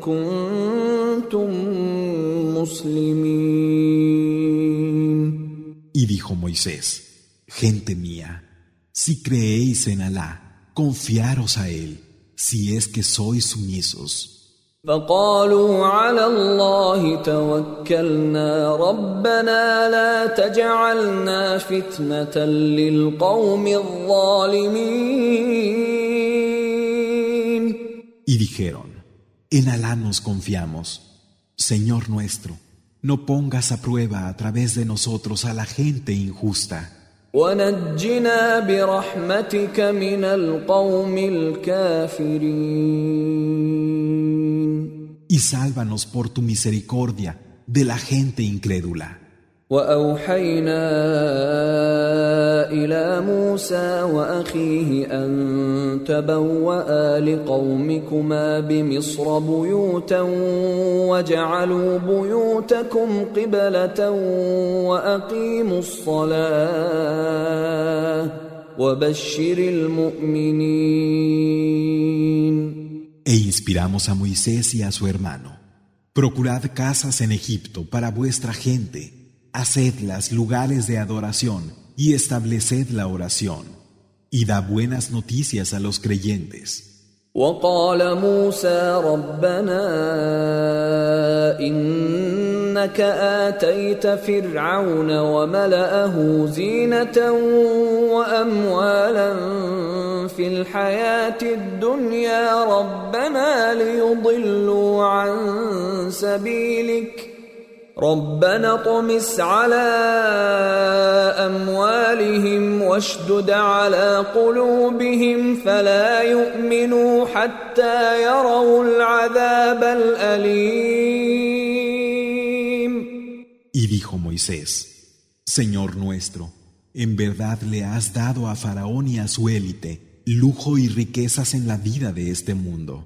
S2: كنتم مسلمين.
S1: Y dijo Moisés, gente mía, si creéis en Alá, confiaros a Él, si es que sois sumisos.
S2: فقالوا على الله توكلنا ربنا لا تجعلنا فتنة للقوم الظالمين
S1: Y dijeron, en Alá nos confiamos. Señor nuestro, no pongas a prueba a través de nosotros a la gente injusta.
S2: ونجنا برحمتك من القوم الكافرين
S1: Y sálvanos por tu misericordia de la gente incrédula.
S2: وأوحينا إلى موسى وأخيه أن تبوأ لقومكما بمصر بيوتا وجعلوا بيوتكم قبلة وأقيموا الصلاة وبشر المؤمنين
S1: E inspiramos a Moisés y a su hermano. Procurad casas en Egipto para vuestra gente. Hacedlas lugares de adoración y estableced la oración. Y da buenas noticias a los creyentes.
S2: وقال موسى ربنا انك اتيت فرعون وملاه زينه واموالا في الحياه الدنيا ربنا ليضلوا عن سبيلك ربنا اطمس على اموالهم واشدد على قلوبهم فلا يؤمنوا حتى يروا العذاب الاليم
S1: Y dijo Moisés, Señor nuestro, en verdad le has dado a Faraón y a su élite lujo y riquezas en la vida de este mundo.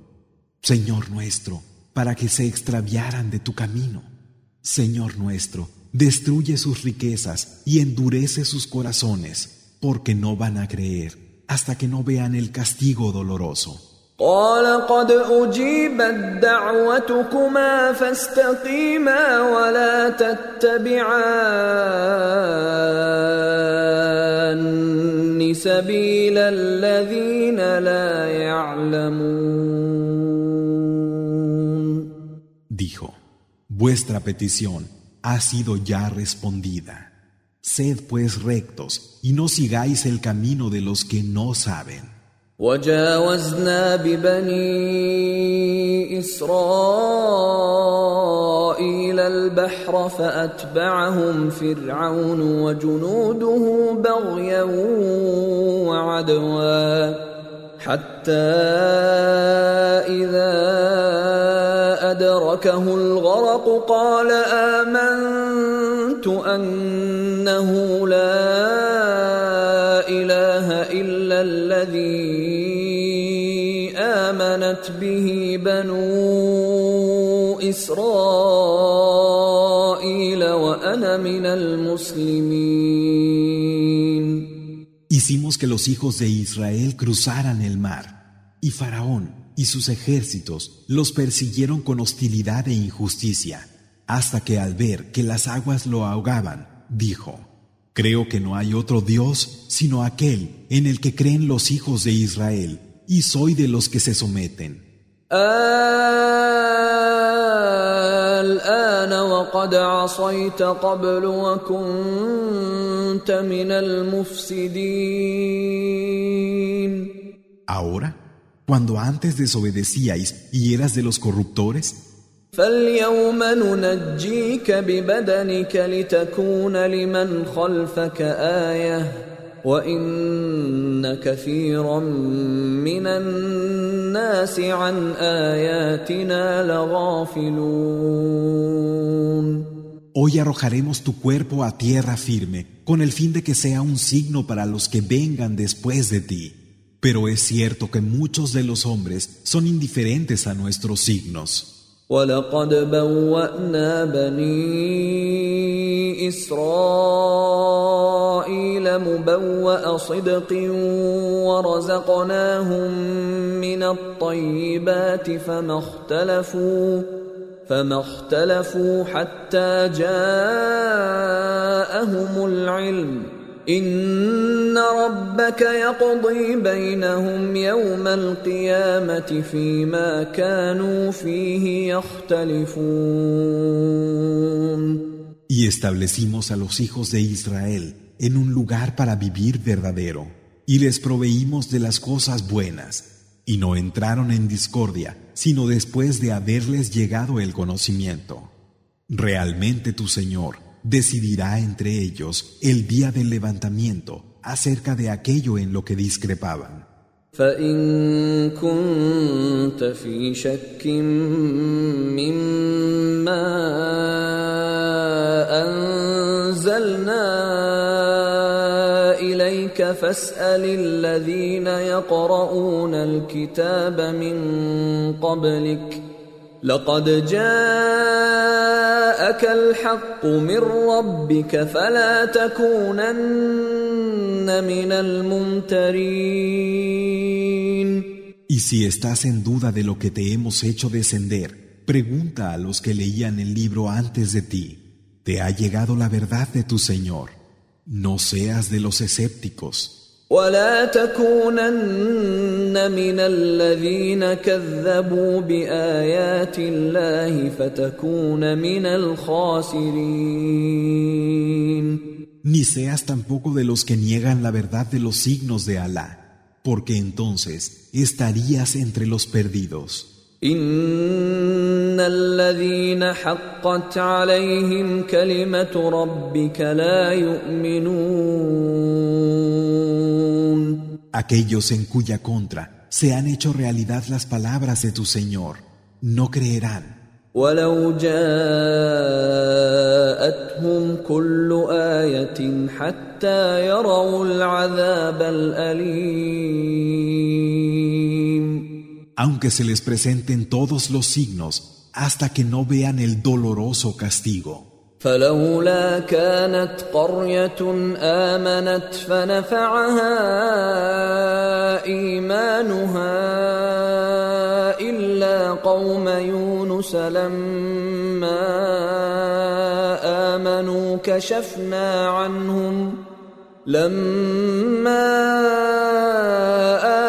S1: Señor nuestro, para que se extraviaran de tu camino. Señor nuestro, destruye sus riquezas y endurece sus corazones, porque no van a creer hasta que no vean el castigo doloroso.
S2: قال قد اجيبت دعوتكما فاستقيما ولا تتبعان سبيل الذين لا يعلمون
S1: Dijo, vuestra petición ha sido ya respondida. Sed pues rectos y no sigáis el camino de los que no saben.
S2: وجاوزنا ببني اسرائيل البحر فاتبعهم فرعون وجنوده بغيا وعدوا حتى اذا أدركه الغرق قال آمنت أنه لا إله إلا الذي آمنت به بنو إسرائيل وأنا من المسلمين.
S1: Hicimos que los hijos de Israel cruzaran el mar, y Faraón y sus ejércitos los persiguieron con hostilidad e injusticia, hasta que al ver que las aguas lo ahogaban, dijo, Creo que no hay otro Dios sino aquel en el que creen los hijos de Israel, y soy de los que se someten. Ahora cuando antes desobedecíais y eras de los corruptores,
S2: فاليوم ننجيك ببدنك لتكون لمن خلفك آية وإن كثيرا من الناس عن آياتنا لغافلون
S1: Hoy arrojaremos tu cuerpo a tierra firme, con el fin de que sea un signo para los que vengan después de ti. Pero es cierto que muchos de los hombres son indiferentes a nuestros signos.
S2: ولقد بوأنا بني إسرائيل مبوأ صدق ورزقناهم من الطيبات فما اختلفوا فما اختلفوا حتى جاءهم العلم إن ربك يقضي بينهم يوم القيامة فيما كانوا فيه يختلفون
S1: Y establecimos a los hijos de Israel en un lugar para vivir verdadero, y les proveímos de las cosas buenas, y no entraron en discordia, sino después de haberles llegado el conocimiento. Realmente tu Señor decidirá entre ellos el día del levantamiento acerca de aquello en lo que discrepaban.
S2: فإن كنت في شك مما أنزلنا إليك فاسأل الذين يقرؤون الكتاب من قبلك لقد جاءك الحق من ربك فلا تكونن من الممترين
S1: Y si estás en duda de lo que te hemos hecho descender, pregunta a los que leían el libro antes de ti. Te ha llegado la verdad de tu Señor. No seas de los escépticos.
S2: ولا تكونن من الذين كذبوا بآيات الله فتكون من الخاسرين
S1: Ni seas tampoco de los que niegan la verdad de los signos de Alá, porque entonces estarías entre los perdidos.
S2: ان الذين حقت عليهم كلمه ربك لا يؤمنون
S1: Aquellos en cuya contra se han hecho realidad las palabras de tu Señor no creerán.
S2: ولو جاءتهم كل إيه حتى يروا العذاب الاليم
S1: aunque se les presenten todos los signos hasta que no vean el doloroso castigo.
S2: فلولا كانت قرية آمنت فنفعها إيمانها إلا قوم يونس لما آمنوا كشفنا عنهم لما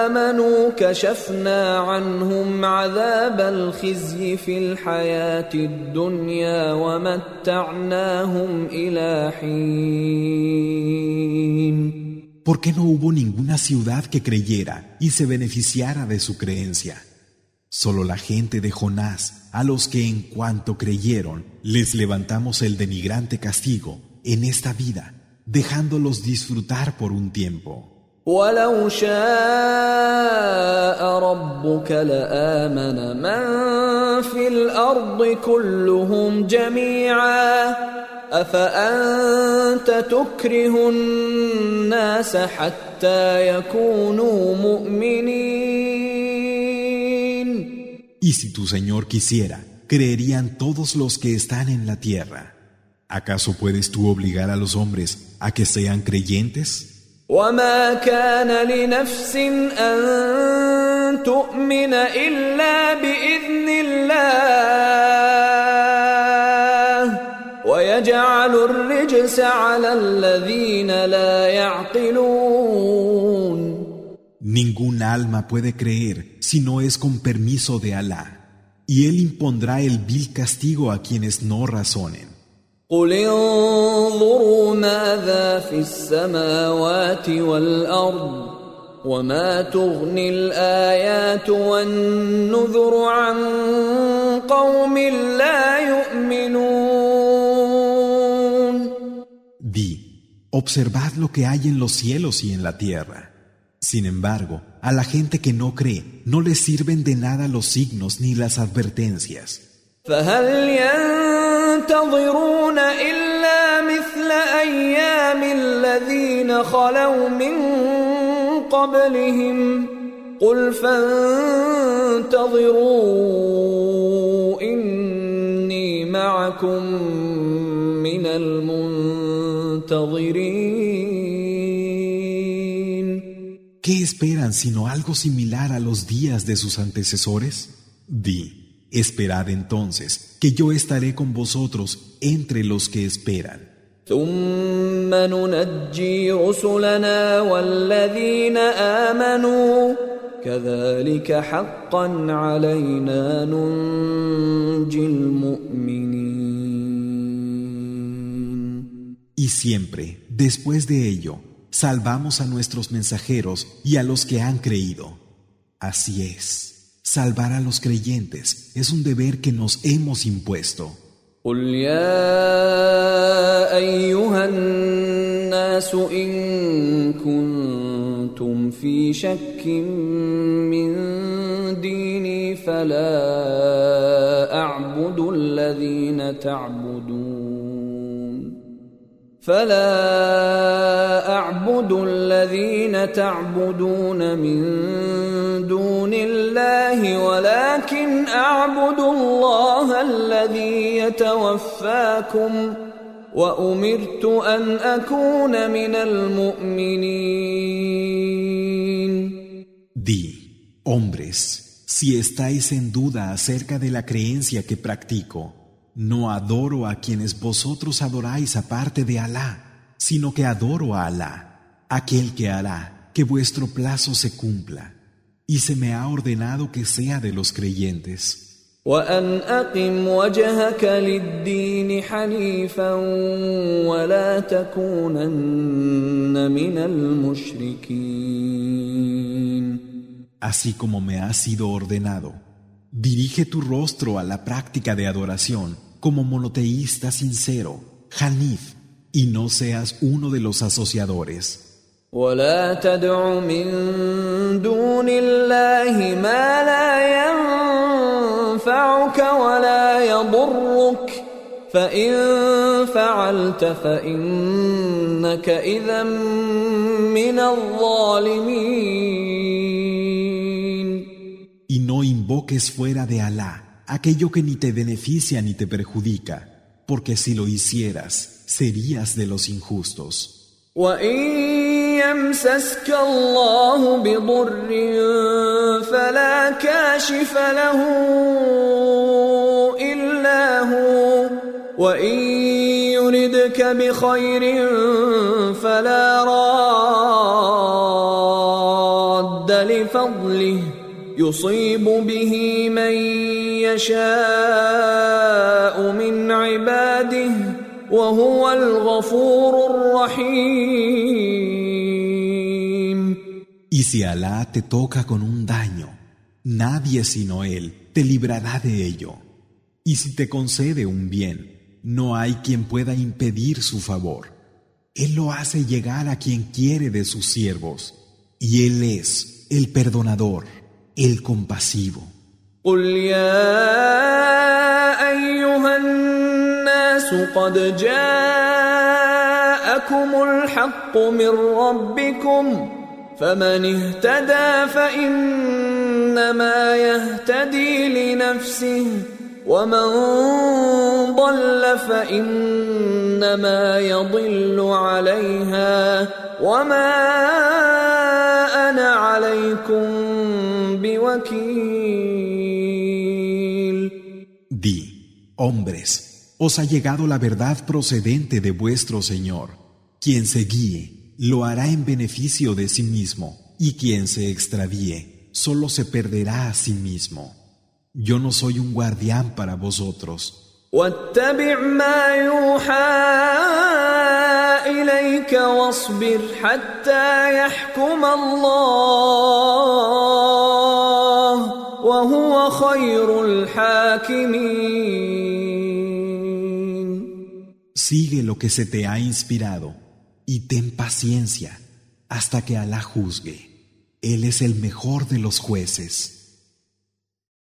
S2: آمنوا كشفنا عنهم عذاب الخزي في الحياة الدنيا ومتعناهم إلى حين
S1: ¿Por qué no hubo ninguna ciudad que creyera y se beneficiara de su creencia? Solo la gente de Jonás, a los que en cuanto creyeron, les levantamos el denigrante castigo en esta vida dejándolos disfrutar por un tiempo.
S2: ولو شاء ربك لآمن من في الأرض كلهم جميعا أفأنت تكره الناس حتى يكونوا مؤمنين
S1: Y si tu Señor quisiera, creerían todos los que están en la tierra. ¿Acaso puedes tú obligar a los hombres a que sean creyentes?
S2: وما كان لنفس أن تؤمن إلا بإذن الله ويجعل الرجس على الذين لا يعقلون
S1: Ningún alma puede creer si no es con permiso de Alá, y Él impondrá el vil castigo a quienes no razonen.
S2: قل انظروا ماذا في السماوات والارض وما تغني الايات والنذر عن قوم لا يؤمنون
S1: Di, observad lo que hay en los cielos y en la tierra. Sin embargo, a la gente que no cree no les sirven de nada los signos ni las advertencias.
S2: فهل ينتظرون إلا مثل أيام الذين خلوا من قبلهم قل فانتظروا إني معكم من المنتظرين
S1: ¿Qué esperan sino algo similar a los días de sus antecesores? Di, esperad entonces, que yo estaré con vosotros entre los que esperan.
S2: ثم ننجي رسلنا والذين آمنوا كذلك حقا علينا ننجي المؤمنين
S1: Y siempre, después de ello, salvamos a nuestros mensajeros y a los que han creído. Así es, salvar a los creyentes es un deber que nos hemos impuesto.
S2: قل يا أيها الناس إن كنتم في شك من ديني فلا أعبد الذين تعبدون فلا أعبد الذين تعبدون من دون الله ولكن أعبد الله الذي يتوفاكم وأمرت أن أكون من المؤمنين.
S1: Di, hombres, si estáis en duda acerca de la creencia que practico, no adoro a quienes vosotros adoráis aparte de Alá, sino que adoro a Alá, aquel que hará que vuestro plazo se cumpla, y se me ha ordenado que sea de los creyentes.
S2: وأن أقم وجهك للدين حنيفا ولا تكونن من المشركين
S1: Así como me ha sido ordenado, dirige tu rostro a la práctica de adoración como monoteísta sincero, Hanif, y no seas uno de los asociadores.
S2: ولا تدع من دون الله ما لا ينفعك ولا يضرك فإن فعلت فإنك إذا من الظالمين
S1: Y no invoques fuera de Alá aquello que ni te beneficia ni te perjudica, porque si lo hicieras, serías de los injustos.
S2: وإن يمسسك الله بضر فلا كاشف له إلا هو وإن يردك بخير فلا راد لفضله يصيب به من يشاء من عباده وهو الغفور الرحيم
S1: Y si Alá te toca con un daño, nadie sino Él te librará de ello. Y si te concede un bien, no hay quien pueda impedir su favor. Él lo hace llegar a quien quiere de sus siervos. Y Él es el perdonador, El compasivo.
S2: قل يا أيها الناس قد جاءكم الحق من ربكم فمن اهتدى فإنما يهتدي لنفسه ومن ضل فإنما يضل عليها وما أنا عليكم
S1: Di, hombres, os ha llegado la verdad procedente de vuestro Señor. Quien se guíe, lo hará en beneficio de sí mismo, y quien se extravíe, solo se perderá a sí mismo. Yo no soy un guardián para vosotros.
S2: واتبع ما يوحى إليك واصبر حتى يحكم الله وهو خير الحاكمين
S1: Sigue lo que se te ha inspirado y ten paciencia hasta que Alá juzgue. Él es el mejor de los jueces.